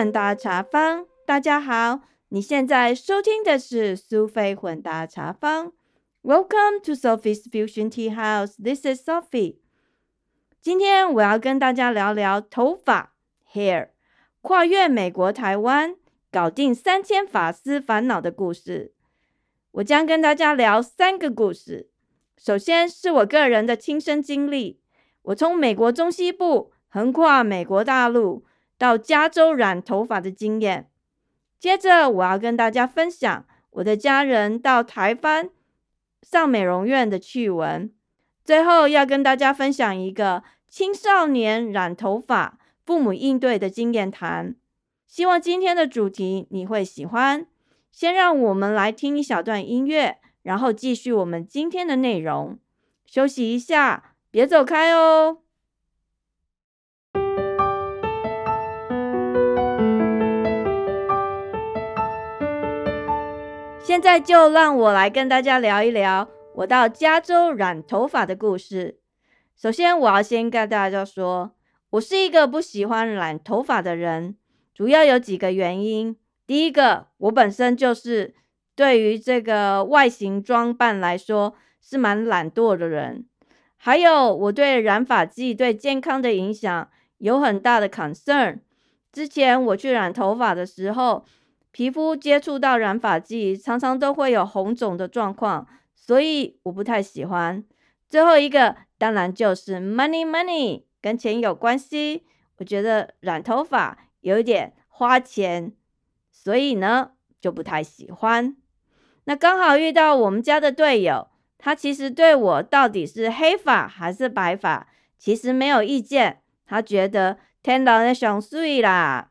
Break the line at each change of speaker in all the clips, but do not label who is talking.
混搭茶坊，大家好，你现在收听的是苏菲混搭茶坊。Welcome to Sophie's Fusion Tea House. This is Sophie. 今天我要跟大家聊聊头发 （hair），跨越美国、台湾，搞定三千发丝烦恼的故事。我将跟大家聊三个故事。首先是我个人的亲身经历，我从美国中西部横跨美国大陆。到加州染头发的经验。接着，我要跟大家分享我的家人到台湾上美容院的趣闻。最后，要跟大家分享一个青少年染头发父母应对的经验谈。希望今天的主题你会喜欢。先让我们来听一小段音乐，然后继续我们今天的内容。休息一下，别走开哦。现在就让我来跟大家聊一聊我到加州染头发的故事。首先，我要先跟大家说，我是一个不喜欢染头发的人，主要有几个原因。第一个，我本身就是对于这个外形装扮来说是蛮懒惰的人，还有我对染发剂对健康的影响有很大的 concern。之前我去染头发的时候。皮肤接触到染发剂，常常都会有红肿的状况，所以我不太喜欢。最后一个当然就是 money money，跟钱有关系。我觉得染头发有一点花钱，所以呢就不太喜欢。那刚好遇到我们家的队友，他其实对我到底是黑发还是白发，其实没有意见。他觉得天到那上水啦。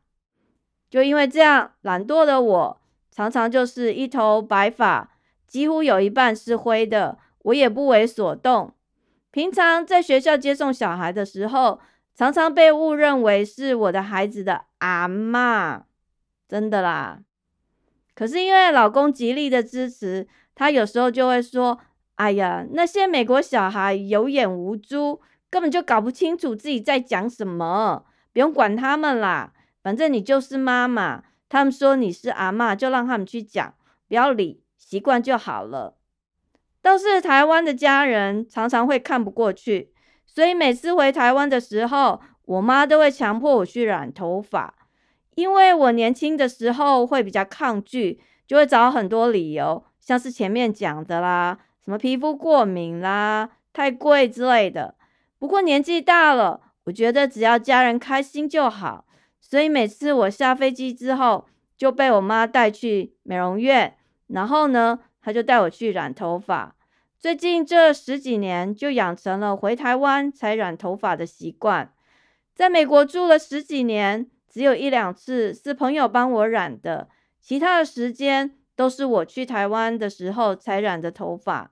就因为这样，懒惰的我常常就是一头白发，几乎有一半是灰的，我也不为所动。平常在学校接送小孩的时候，常常被误认为是我的孩子的阿妈，真的啦。可是因为老公极力的支持，他有时候就会说：“哎呀，那些美国小孩有眼无珠，根本就搞不清楚自己在讲什么，不用管他们啦。”反正你就是妈妈，他们说你是阿妈，就让他们去讲，不要理，习惯就好了。倒是台湾的家人常常会看不过去，所以每次回台湾的时候，我妈都会强迫我去染头发。因为我年轻的时候会比较抗拒，就会找很多理由，像是前面讲的啦，什么皮肤过敏啦、太贵之类的。不过年纪大了，我觉得只要家人开心就好。所以每次我下飞机之后，就被我妈带去美容院，然后呢，她就带我去染头发。最近这十几年，就养成了回台湾才染头发的习惯。在美国住了十几年，只有一两次是朋友帮我染的，其他的时间都是我去台湾的时候才染的头发。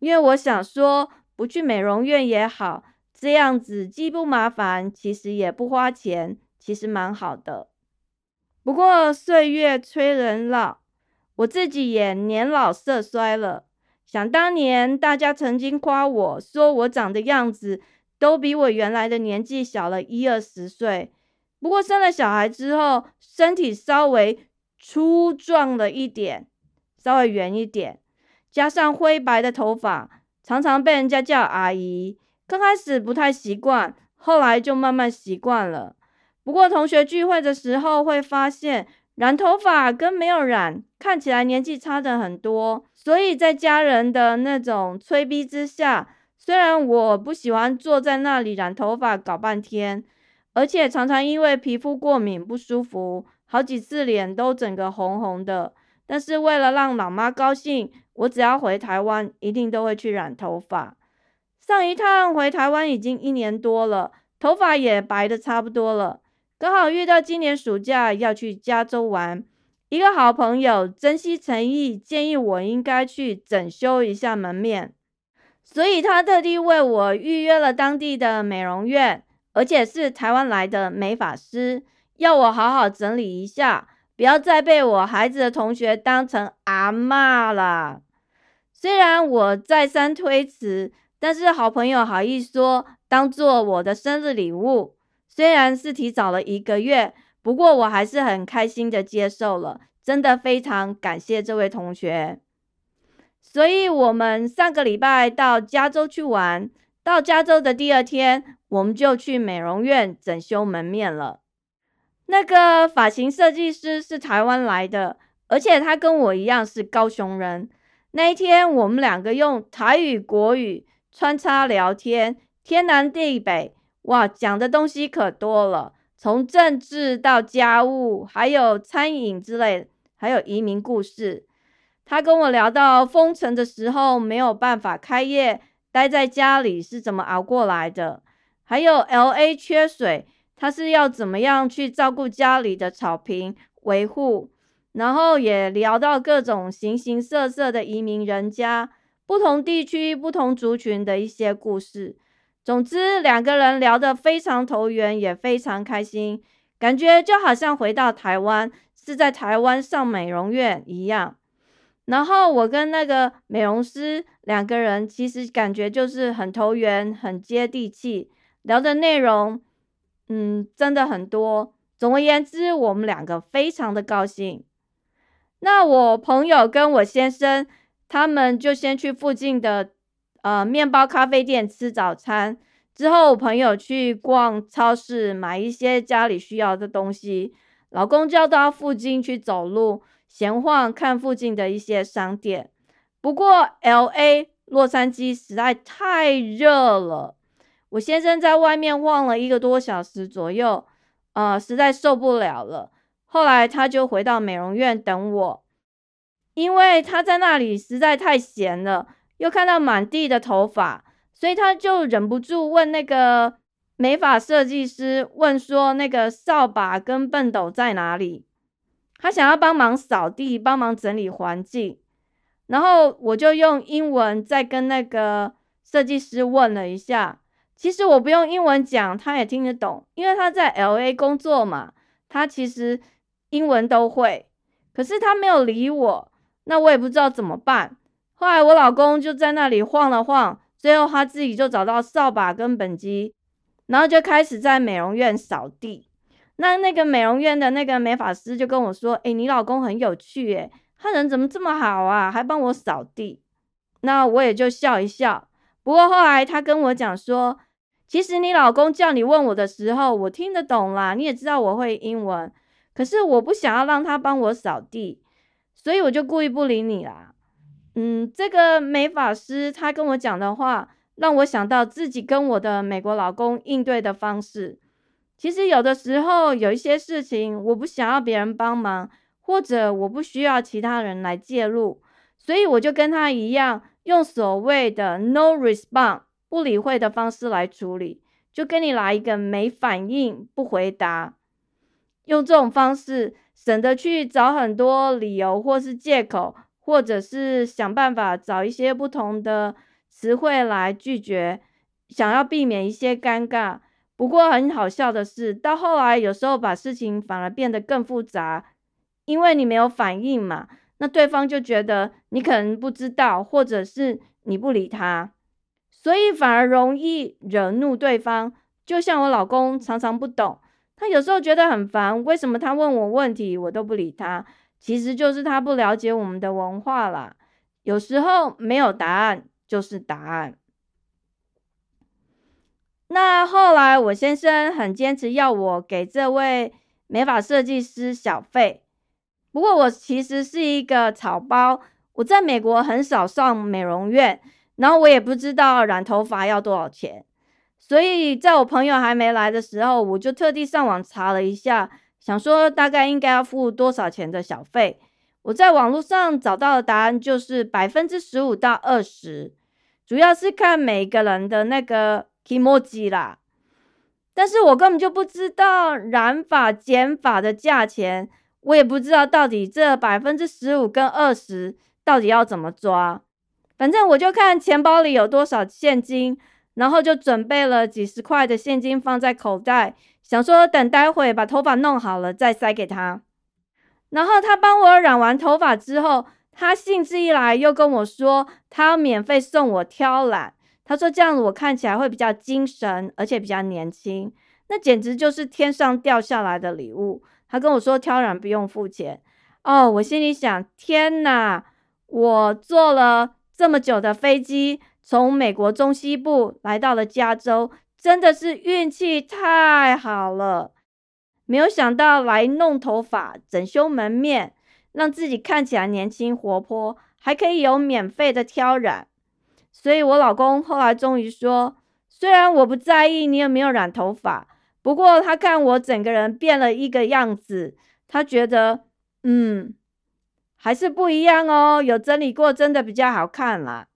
因为我想说，不去美容院也好。这样子既不麻烦，其实也不花钱，其实蛮好的。不过岁月催人老，我自己也年老色衰了。想当年，大家曾经夸我说我长的样子都比我原来的年纪小了一二十岁。不过生了小孩之后，身体稍微粗壮了一点，稍微圆一点，加上灰白的头发，常常被人家叫阿姨。刚开始不太习惯，后来就慢慢习惯了。不过同学聚会的时候会发现，染头发跟没有染看起来年纪差的很多。所以在家人的那种催逼之下，虽然我不喜欢坐在那里染头发搞半天，而且常常因为皮肤过敏不舒服，好几次脸都整个红红的。但是为了让老妈高兴，我只要回台湾，一定都会去染头发。上一趟回台湾已经一年多了，头发也白的差不多了。刚好遇到今年暑假要去加州玩，一个好朋友珍惜诚意，建议我应该去整修一下门面，所以他特地为我预约了当地的美容院，而且是台湾来的美发师，要我好好整理一下，不要再被我孩子的同学当成阿妈了。虽然我再三推辞。但是好朋友好意说当做我的生日礼物，虽然是提早了一个月，不过我还是很开心的接受了，真的非常感谢这位同学。所以，我们上个礼拜到加州去玩，到加州的第二天，我们就去美容院整修门面了。那个发型设计师是台湾来的，而且他跟我一样是高雄人。那一天，我们两个用台语、国语穿插聊天，天南地北，哇，讲的东西可多了。从政治到家务，还有餐饮之类，还有移民故事。他跟我聊到封城的时候没有办法开业，待在家里是怎么熬过来的。还有 L A 缺水，他是要怎么样去照顾家里的草坪维护。然后也聊到各种形形色色的移民人家，不同地区、不同族群的一些故事。总之，两个人聊得非常投缘，也非常开心，感觉就好像回到台湾，是在台湾上美容院一样。然后我跟那个美容师两个人，其实感觉就是很投缘，很接地气，聊的内容，嗯，真的很多。总而言之，我们两个非常的高兴。那我朋友跟我先生，他们就先去附近的。呃，面包咖啡店吃早餐之后，我朋友去逛超市买一些家里需要的东西，老公就要到附近去走路闲晃，看附近的一些商店。不过，L A 洛杉矶实在太热了，我先生在外面晃了一个多小时左右，呃，实在受不了了。后来他就回到美容院等我，因为他在那里实在太闲了。又看到满地的头发，所以他就忍不住问那个美发设计师，问说那个扫把跟畚斗在哪里？他想要帮忙扫地，帮忙整理环境。然后我就用英文再跟那个设计师问了一下。其实我不用英文讲，他也听得懂，因为他在 L A 工作嘛，他其实英文都会。可是他没有理我，那我也不知道怎么办。后来我老公就在那里晃了晃，最后他自己就找到扫把跟本机，然后就开始在美容院扫地。那那个美容院的那个美发师就跟我说：“诶，你老公很有趣，诶，他人怎么这么好啊？还帮我扫地。”那我也就笑一笑。不过后来他跟我讲说：“其实你老公叫你问我的时候，我听得懂啦，你也知道我会英文，可是我不想要让他帮我扫地，所以我就故意不理你啦。”嗯，这个美法师他跟我讲的话，让我想到自己跟我的美国老公应对的方式。其实有的时候有一些事情，我不想要别人帮忙，或者我不需要其他人来介入，所以我就跟他一样，用所谓的 no response 不理会的方式来处理，就跟你来一个没反应、不回答，用这种方式省得去找很多理由或是借口。或者是想办法找一些不同的词汇来拒绝，想要避免一些尴尬。不过很好笑的是，到后来有时候把事情反而变得更复杂，因为你没有反应嘛，那对方就觉得你可能不知道，或者是你不理他，所以反而容易惹怒对方。就像我老公常常不懂，他有时候觉得很烦，为什么他问我问题我都不理他。其实就是他不了解我们的文化啦。有时候没有答案就是答案。那后来我先生很坚持要我给这位美发设计师小费，不过我其实是一个草包，我在美国很少上美容院，然后我也不知道染头发要多少钱，所以在我朋友还没来的时候，我就特地上网查了一下。想说大概应该要付多少钱的小费？我在网络上找到的答案就是百分之十五到二十，主要是看每个人的那个 emoji 啦。但是我根本就不知道染发剪发的价钱，我也不知道到底这百分之十五跟二十到底要怎么抓。反正我就看钱包里有多少现金，然后就准备了几十块的现金放在口袋。想说等待会把头发弄好了再塞给他，然后他帮我染完头发之后，他兴致一来又跟我说他要免费送我挑染，他说这样子我看起来会比较精神，而且比较年轻。那简直就是天上掉下来的礼物。他跟我说挑染不用付钱哦，我心里想：天哪！我坐了这么久的飞机，从美国中西部来到了加州，真的是运气太好了。没有想到来弄头发、整修门面，让自己看起来年轻活泼，还可以有免费的挑染。所以我老公后来终于说：“虽然我不在意你有没有染头发，不过他看我整个人变了一个样子，他觉得，嗯，还是不一样哦。有整理过，真的比较好看啦。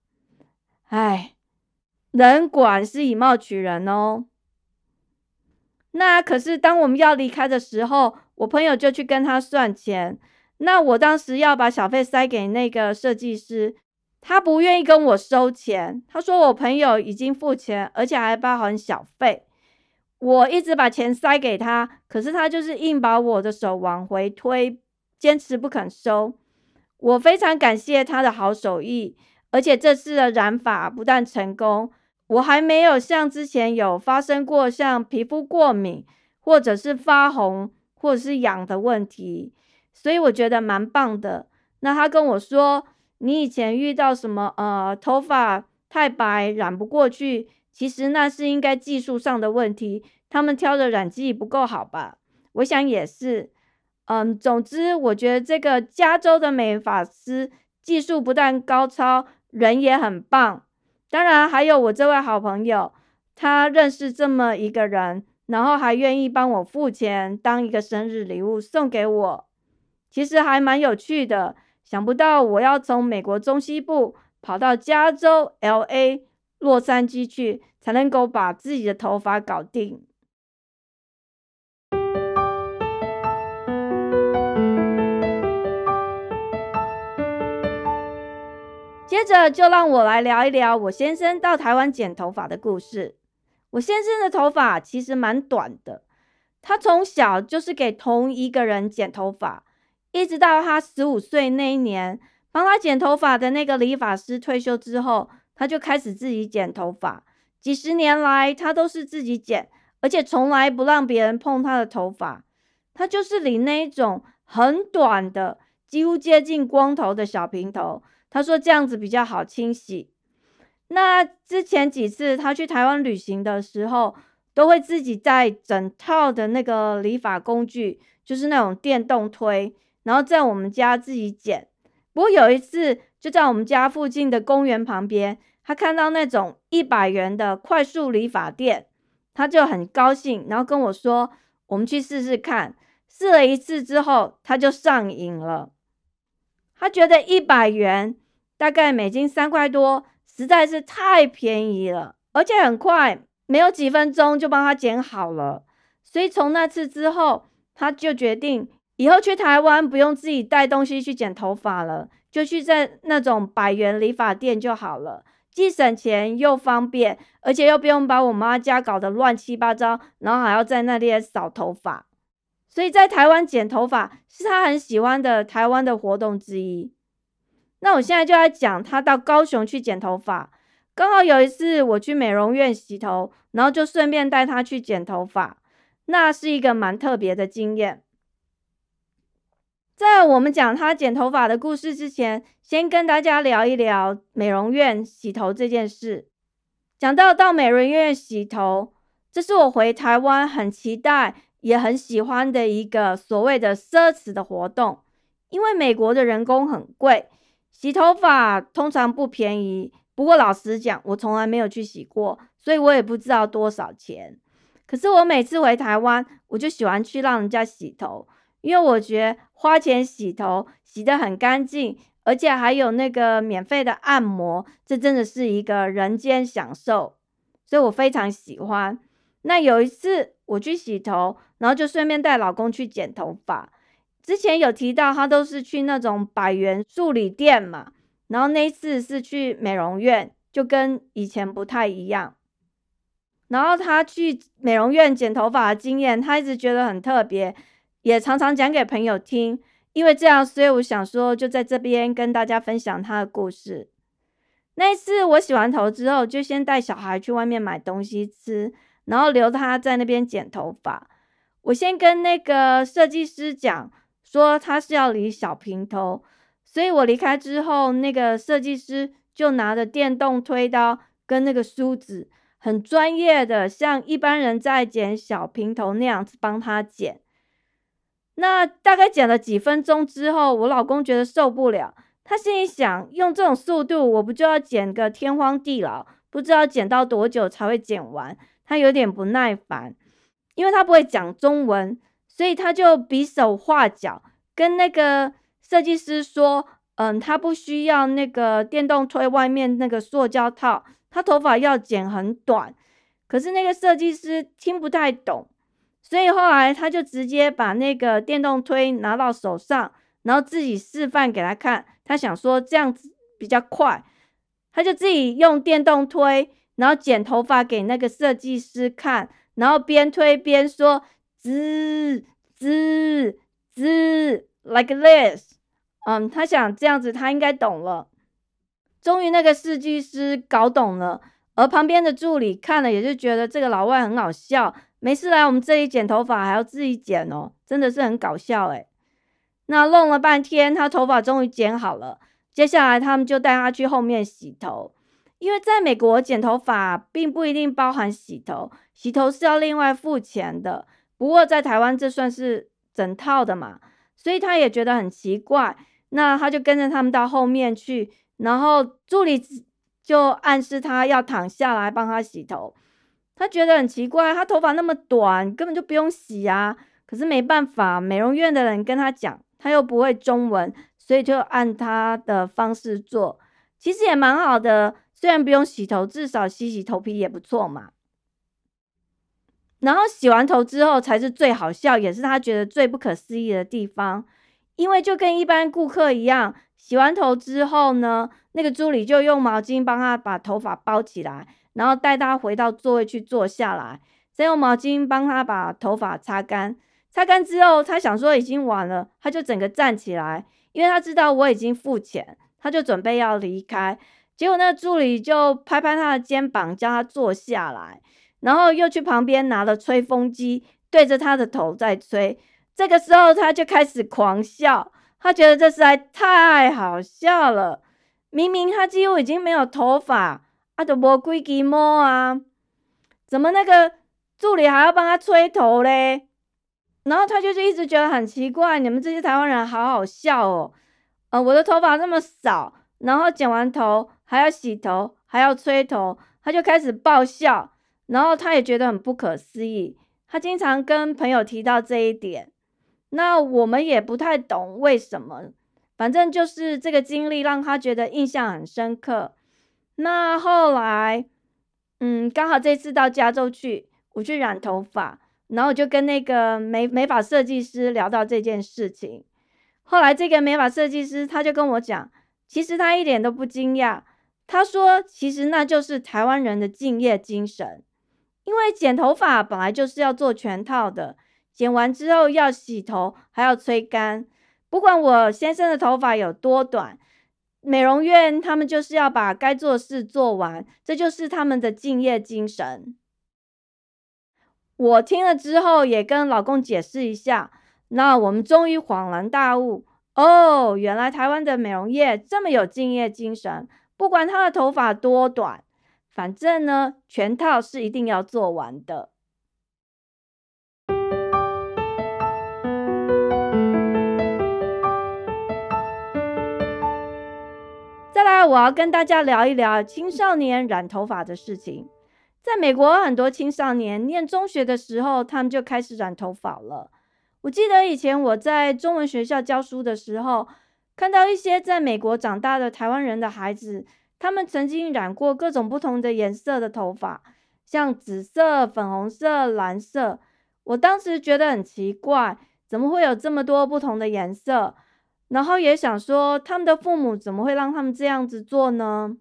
哎，人果然是以貌取人哦。”那可是当我们要离开的时候，我朋友就去跟他算钱。那我当时要把小费塞给那个设计师，他不愿意跟我收钱。他说我朋友已经付钱，而且还包含小费。我一直把钱塞给他，可是他就是硬把我的手往回推，坚持不肯收。我非常感谢他的好手艺，而且这次的染发不但成功。我还没有像之前有发生过像皮肤过敏，或者是发红，或者是痒的问题，所以我觉得蛮棒的。那他跟我说，你以前遇到什么呃头发太白染不过去，其实那是应该技术上的问题，他们挑的染剂不够好吧？我想也是。嗯，总之我觉得这个加州的美发师技术不但高超，人也很棒。当然，还有我这位好朋友，他认识这么一个人，然后还愿意帮我付钱，当一个生日礼物送给我，其实还蛮有趣的。想不到我要从美国中西部跑到加州 L.A. 洛杉矶去，才能够把自己的头发搞定。接着就让我来聊一聊我先生到台湾剪头发的故事。我先生的头发其实蛮短的，他从小就是给同一个人剪头发，一直到他十五岁那一年，帮他剪头发的那个理发师退休之后，他就开始自己剪头发。几十年来，他都是自己剪，而且从来不让别人碰他的头发。他就是理那一种很短的，几乎接近光头的小平头。他说这样子比较好清洗。那之前几次他去台湾旅行的时候，都会自己带整套的那个理发工具，就是那种电动推，然后在我们家自己剪。不过有一次就在我们家附近的公园旁边，他看到那种一百元的快速理发店，他就很高兴，然后跟我说：“我们去试试看。”试了一次之后，他就上瘾了。他觉得一百元。大概美金三块多，实在是太便宜了，而且很快，没有几分钟就帮他剪好了。所以从那次之后，他就决定以后去台湾不用自己带东西去剪头发了，就去在那种百元理发店就好了，既省钱又方便，而且又不用把我妈家搞得乱七八糟，然后还要在那里扫头发。所以在台湾剪头发是他很喜欢的台湾的活动之一。那我现在就要讲他到高雄去剪头发，刚好有一次我去美容院洗头，然后就顺便带他去剪头发，那是一个蛮特别的经验。在我们讲他剪头发的故事之前，先跟大家聊一聊美容院洗头这件事。讲到到美容院洗头，这是我回台湾很期待也很喜欢的一个所谓的奢侈的活动，因为美国的人工很贵。洗头发通常不便宜，不过老实讲，我从来没有去洗过，所以我也不知道多少钱。可是我每次回台湾，我就喜欢去让人家洗头，因为我觉得花钱洗头洗得很干净，而且还有那个免费的按摩，这真的是一个人间享受，所以我非常喜欢。那有一次我去洗头，然后就顺便带老公去剪头发。之前有提到，他都是去那种百元助理店嘛，然后那次是去美容院，就跟以前不太一样。然后他去美容院剪头发的经验，他一直觉得很特别，也常常讲给朋友听。因为这样，所以我想说，就在这边跟大家分享他的故事。那一次我洗完头之后，就先带小孩去外面买东西吃，然后留他在那边剪头发。我先跟那个设计师讲说他是要理小平头，所以我离开之后，那个设计师就拿着电动推刀跟那个梳子，很专业的，像一般人在剪小平头那样子帮他剪。那大概剪了几分钟之后，我老公觉得受不了，他心里想：用这种速度，我不就要剪个天荒地老？不知道剪到多久才会剪完？他有点不耐烦，因为他不会讲中文，所以他就比手画脚，跟那个设计师说：“嗯，他不需要那个电动推外面那个塑胶套，他头发要剪很短。”可是那个设计师听不太懂。所以后来他就直接把那个电动推拿到手上，然后自己示范给他看。他想说这样子比较快，他就自己用电动推，然后剪头发给那个设计师看，然后边推边说滋滋滋，like this。嗯，他想这样子他应该懂了。终于那个设计师搞懂了，而旁边的助理看了也是觉得这个老外很好笑。没事来我们这里剪头发还要自己剪哦，真的是很搞笑诶。那弄了半天，他头发终于剪好了。接下来他们就带他去后面洗头，因为在美国剪头发并不一定包含洗头，洗头是要另外付钱的。不过在台湾这算是整套的嘛，所以他也觉得很奇怪。那他就跟着他们到后面去，然后助理就暗示他要躺下来帮他洗头。他觉得很奇怪，他头发那么短，根本就不用洗啊。可是没办法，美容院的人跟他讲，他又不会中文，所以就按他的方式做。其实也蛮好的，虽然不用洗头，至少洗洗头皮也不错嘛。然后洗完头之后才是最好笑，也是他觉得最不可思议的地方，因为就跟一般顾客一样，洗完头之后呢，那个助理就用毛巾帮他把头发包起来。然后带他回到座位去坐下来，再用毛巾帮他把头发擦干。擦干之后，他想说已经晚了，他就整个站起来，因为他知道我已经付钱，他就准备要离开。结果那个助理就拍拍他的肩膀，叫他坐下来，然后又去旁边拿了吹风机，对着他的头在吹。这个时候他就开始狂笑，他觉得这实在太好笑了。明明他几乎已经没有头发。啊，都无几支毛啊！怎么那个助理还要帮他吹头嘞？然后他就是一直觉得很奇怪，你们这些台湾人好好笑哦。呃，我的头发这么少，然后剪完头还要洗头，还要吹头，他就开始爆笑。然后他也觉得很不可思议，他经常跟朋友提到这一点。那我们也不太懂为什么，反正就是这个经历让他觉得印象很深刻。那后来，嗯，刚好这次到加州去，我去染头发，然后我就跟那个美美发设计师聊到这件事情。后来这个美发设计师他就跟我讲，其实他一点都不惊讶。他说，其实那就是台湾人的敬业精神，因为剪头发本来就是要做全套的，剪完之后要洗头，还要吹干。不管我先生的头发有多短。美容院，他们就是要把该做事做完，这就是他们的敬业精神。我听了之后，也跟老公解释一下，那我们终于恍然大悟哦，原来台湾的美容业这么有敬业精神，不管他的头发多短，反正呢，全套是一定要做完的。再来我要跟大家聊一聊青少年染头发的事情。在美国，很多青少年念中学的时候，他们就开始染头发了。我记得以前我在中文学校教书的时候，看到一些在美国长大的台湾人的孩子，他们曾经染过各种不同的颜色的头发，像紫色、粉红色、蓝色。我当时觉得很奇怪，怎么会有这么多不同的颜色？然后也想说，他们的父母怎么会让他们这样子做呢？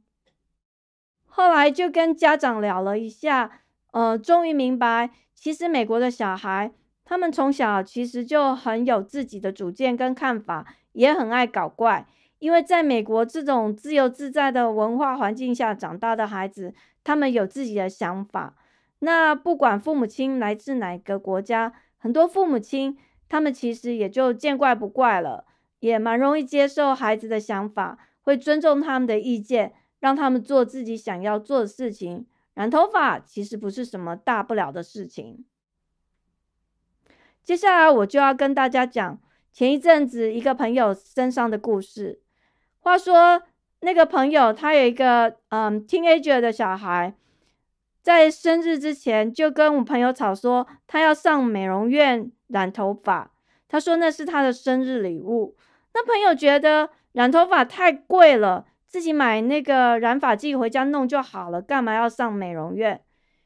后来就跟家长聊了一下，呃，终于明白，其实美国的小孩，他们从小其实就很有自己的主见跟看法，也很爱搞怪。因为在美国这种自由自在的文化环境下长大的孩子，他们有自己的想法。那不管父母亲来自哪个国家，很多父母亲他们其实也就见怪不怪了，也蛮容易接受孩子的想法，会尊重他们的意见，让他们做自己想要做的事情。染头发其实不是什么大不了的事情。接下来我就要跟大家讲前一阵子一个朋友身上的故事。话说那个朋友他有一个嗯 teenager 的小孩。在生日之前，就跟我朋友吵说，他要上美容院染头发。他说那是他的生日礼物。那朋友觉得染头发太贵了，自己买那个染发剂回家弄就好了，干嘛要上美容院？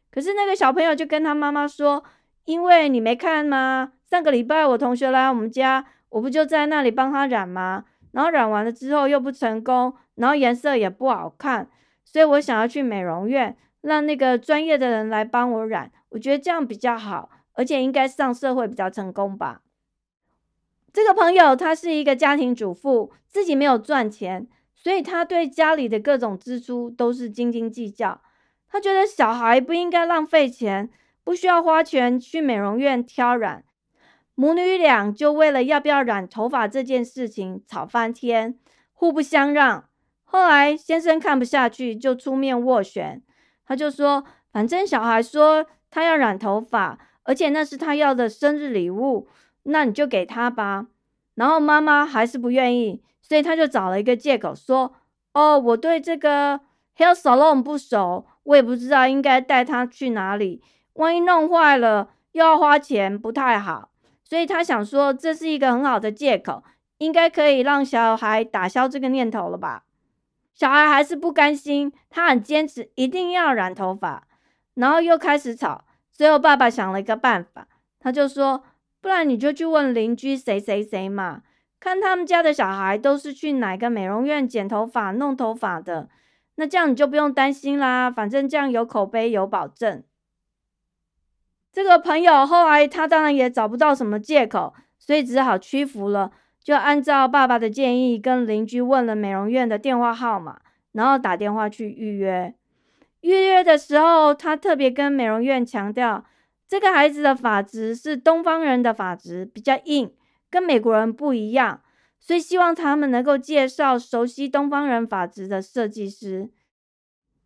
可是那个小朋友就跟他妈妈说：“因为你没看吗？上个礼拜我同学来我们家，我不就在那里帮他染吗？然后染完了之后又不成功，然后颜色也不好看，所以我想要去美容院。”让那个专业的人来帮我染，我觉得这样比较好，而且应该上社会比较成功吧。这个朋友他是一个家庭主妇，自己没有赚钱，所以他对家里的各种支出都是斤斤计较。他觉得小孩不应该浪费钱，不需要花钱去美容院挑染。母女俩就为了要不要染头发这件事情吵翻天，互不相让。后来先生看不下去，就出面斡旋。他就说：“反正小孩说他要染头发，而且那是他要的生日礼物，那你就给他吧。”然后妈妈还是不愿意，所以他就找了一个借口说：“哦，我对这个 hair salon 不熟，我也不知道应该带他去哪里，万一弄坏了又要花钱，不太好。”所以他想说这是一个很好的借口，应该可以让小孩打消这个念头了吧。小孩还是不甘心，他很坚持一定要染头发，然后又开始吵。最后爸爸想了一个办法，他就说：“不然你就去问邻居谁谁谁嘛，看他们家的小孩都是去哪个美容院剪头发、弄头发的，那这样你就不用担心啦，反正这样有口碑有保证。”这个朋友后来他当然也找不到什么借口，所以只好屈服了。就按照爸爸的建议，跟邻居问了美容院的电话号码，然后打电话去预约。预约的时候，他特别跟美容院强调，这个孩子的发质是东方人的发质，比较硬，跟美国人不一样，所以希望他们能够介绍熟悉东方人发质的设计师。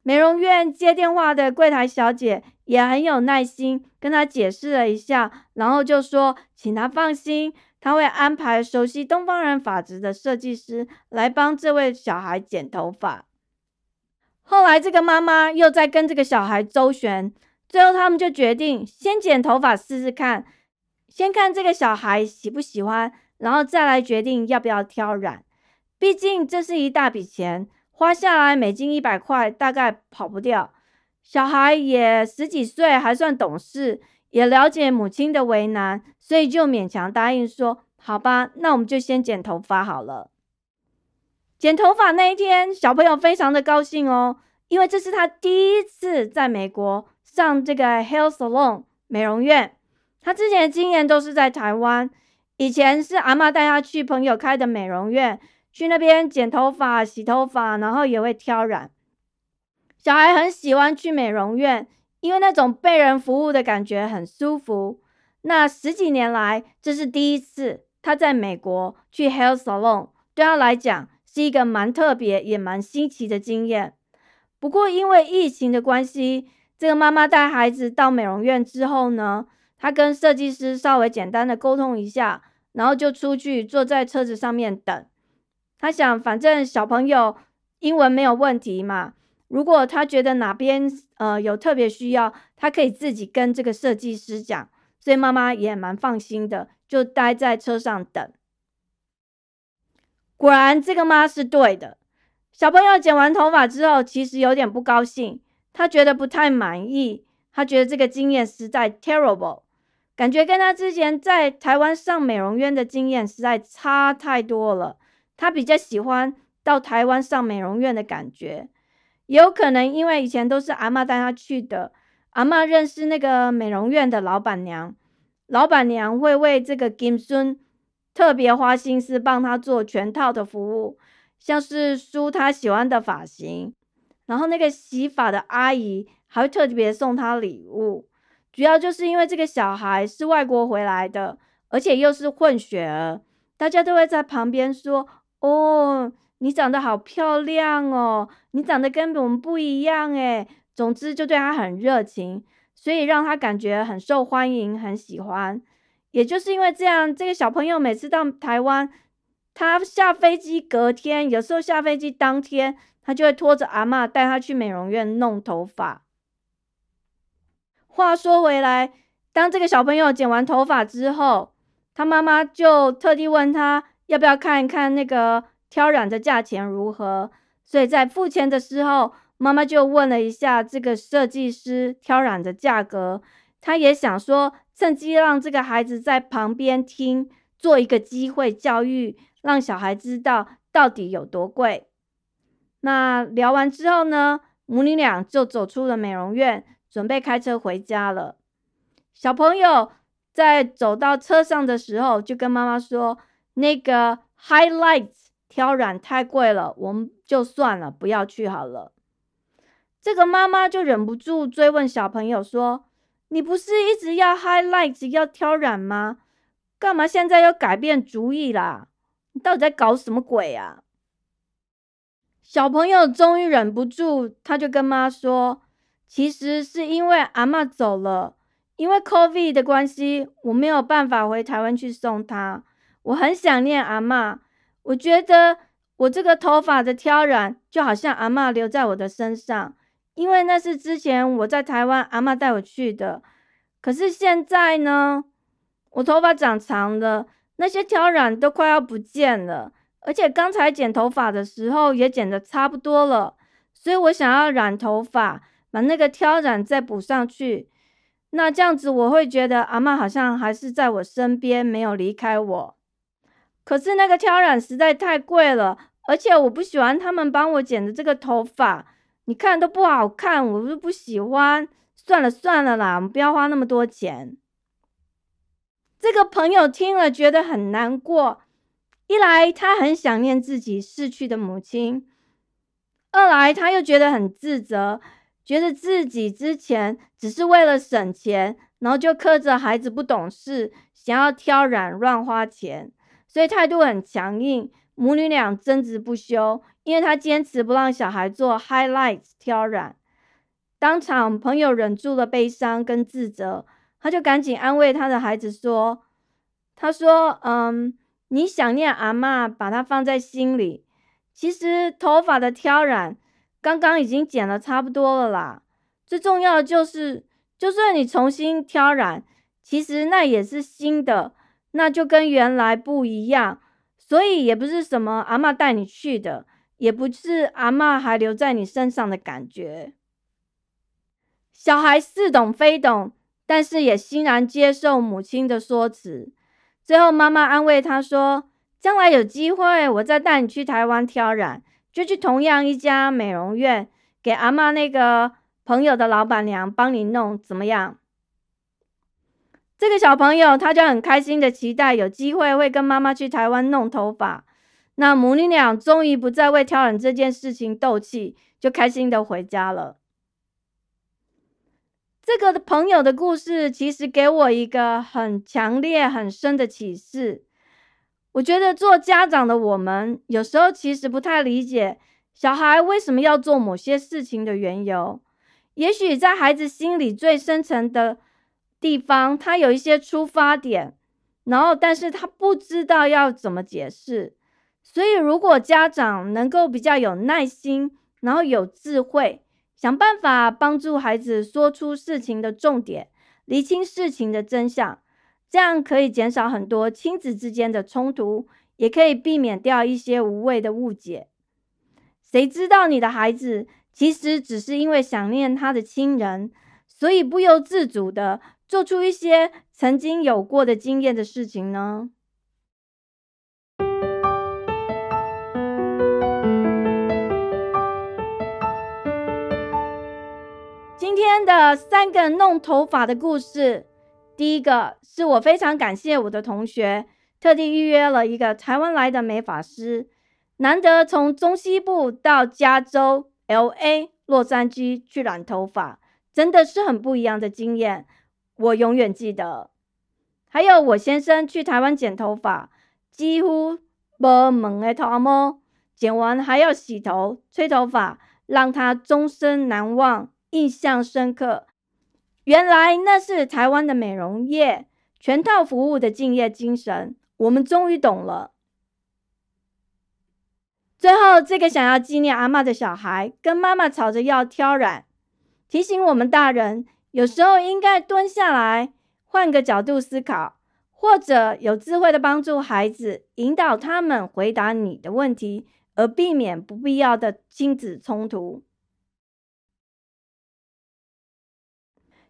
美容院接电话的柜台小姐也很有耐心，跟他解释了一下，然后就说，请他放心。他会安排熟悉东方人发质的设计师来帮这位小孩剪头发。后来，这个妈妈又在跟这个小孩周旋，最后他们就决定先剪头发试试看，先看这个小孩喜不喜欢，然后再来决定要不要挑染。毕竟这是一大笔钱，花下来美金一百块大概跑不掉。小孩也十几岁，还算懂事。也了解母亲的为难，所以就勉强答应说：“好吧，那我们就先剪头发好了。”剪头发那一天，小朋友非常的高兴哦，因为这是他第一次在美国上这个 hair salon 美容院。他之前的经验都是在台湾，以前是阿妈带他去朋友开的美容院，去那边剪头发、洗头发，然后也会挑染。小孩很喜欢去美容院。因为那种被人服务的感觉很舒服。那十几年来，这是第一次他在美国去 hair salon，对他来讲是一个蛮特别也蛮新奇的经验。不过因为疫情的关系，这个妈妈带孩子到美容院之后呢，她跟设计师稍微简单的沟通一下，然后就出去坐在车子上面等。他想，反正小朋友英文没有问题嘛。如果他觉得哪边呃有特别需要，他可以自己跟这个设计师讲，所以妈妈也蛮放心的，就待在车上等。果然，这个妈是对的。小朋友剪完头发之后，其实有点不高兴，他觉得不太满意，他觉得这个经验实在 terrible，感觉跟他之前在台湾上美容院的经验实在差太多了。他比较喜欢到台湾上美容院的感觉。也有可能，因为以前都是阿妈带他去的，阿妈认识那个美容院的老板娘，老板娘会为这个金孙特别花心思帮他做全套的服务，像是梳他喜欢的发型，然后那个洗发的阿姨还会特别送他礼物。主要就是因为这个小孩是外国回来的，而且又是混血儿，大家都会在旁边说：“哦，你长得好漂亮哦，你长得跟我们不一样诶。”总之就对他很热情，所以让他感觉很受欢迎，很喜欢。也就是因为这样，这个小朋友每次到台湾，他下飞机隔天，有时候下飞机当天，他就会拖着阿妈带他去美容院弄头发。话说回来，当这个小朋友剪完头发之后，他妈妈就特地问他要不要看一看那个挑染的价钱如何。所以在付钱的时候，妈妈就问了一下这个设计师挑染的价格。她也想说，趁机让这个孩子在旁边听，做一个机会教育，让小孩知道到底有多贵。那聊完之后呢，母女俩就走出了美容院。准备开车回家了。小朋友在走到车上的时候，就跟妈妈说：“那个 Highlights 挑染太贵了，我们就算了，不要去好了。”这个妈妈就忍不住追问小朋友说：“你不是一直要 Highlights 要挑染吗？干嘛现在又改变主意啦？你到底在搞什么鬼啊？”小朋友终于忍不住，他就跟妈说。其实是因为阿妈走了，因为 COVID 的关系，我没有办法回台湾去送她。我很想念阿妈，我觉得我这个头发的挑染就好像阿妈留在我的身上，因为那是之前我在台湾阿妈带我去的。可是现在呢，我头发长长了，那些挑染都快要不见了，而且刚才剪头发的时候也剪得差不多了，所以我想要染头发。把那个挑染再补上去，那这样子我会觉得阿妈好像还是在我身边，没有离开我。可是那个挑染实在太贵了，而且我不喜欢他们帮我剪的这个头发，你看都不好看，我都不喜欢。算了算了啦，我们不要花那么多钱。这个朋友听了觉得很难过，一来他很想念自己逝去的母亲，二来他又觉得很自责。觉得自己之前只是为了省钱，然后就苛责孩子不懂事，想要挑染乱花钱，所以态度很强硬。母女俩争执不休，因为他坚持不让小孩做 highlights 挑染。当场朋友忍住了悲伤跟自责，他就赶紧安慰他的孩子说：“他说，嗯，你想念阿妈，把它放在心里。其实头发的挑染。”刚刚已经剪了差不多了啦，最重要的就是，就算你重新挑染，其实那也是新的，那就跟原来不一样，所以也不是什么阿妈带你去的，也不是阿妈还留在你身上的感觉。小孩似懂非懂，但是也欣然接受母亲的说辞。最后妈妈安慰他说：“将来有机会，我再带你去台湾挑染。”就去同样一家美容院，给阿妈那个朋友的老板娘帮你弄，怎么样？这个小朋友他就很开心的期待有机会会跟妈妈去台湾弄头发。那母女俩终于不再为挑染这件事情斗气，就开心的回家了。这个朋友的故事其实给我一个很强烈、很深的启示。我觉得做家长的我们，有时候其实不太理解小孩为什么要做某些事情的缘由。也许在孩子心里最深层的地方，他有一些出发点，然后但是他不知道要怎么解释。所以，如果家长能够比较有耐心，然后有智慧，想办法帮助孩子说出事情的重点，理清事情的真相。这样可以减少很多亲子之间的冲突，也可以避免掉一些无谓的误解。谁知道你的孩子其实只是因为想念他的亲人，所以不由自主的做出一些曾经有过的经验的事情呢？今天的三个弄头发的故事。第一个是我非常感谢我的同学，特地预约了一个台湾来的美发师，难得从中西部到加州 L A 洛杉矶去染头发，真的是很不一样的经验，我永远记得。还有我先生去台湾剪头发，几乎无门的头毛，剪完还要洗头、吹头发，让他终身难忘、印象深刻。原来那是台湾的美容业全套服务的敬业精神，我们终于懂了。最后，这个想要纪念阿妈的小孩，跟妈妈吵着要挑染，提醒我们大人，有时候应该蹲下来。换个角度思考，或者有智慧的帮助孩子，引导他们回答你的问题，而避免不必要的亲子冲突。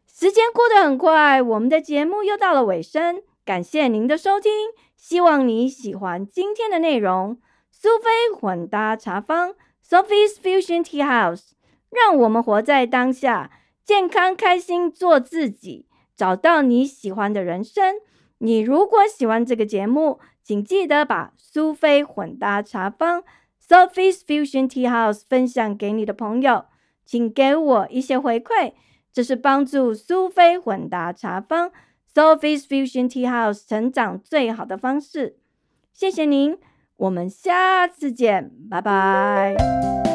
时间过得很快，我们的节目又到了尾声。感谢您的收听，希望你喜欢今天的内容。苏菲混搭茶坊 （Sophie's Fusion Tea House），让我们活在当下，健康开心，做自己。找到你喜欢的人生。你如果喜欢这个节目，请记得把苏菲混搭茶坊 （Sophie's Fusion Tea House） 分享给你的朋友，请给我一些回馈，这是帮助苏菲混搭茶坊 （Sophie's Fusion Tea House） 成长最好的方式。谢谢您，我们下次见，拜拜。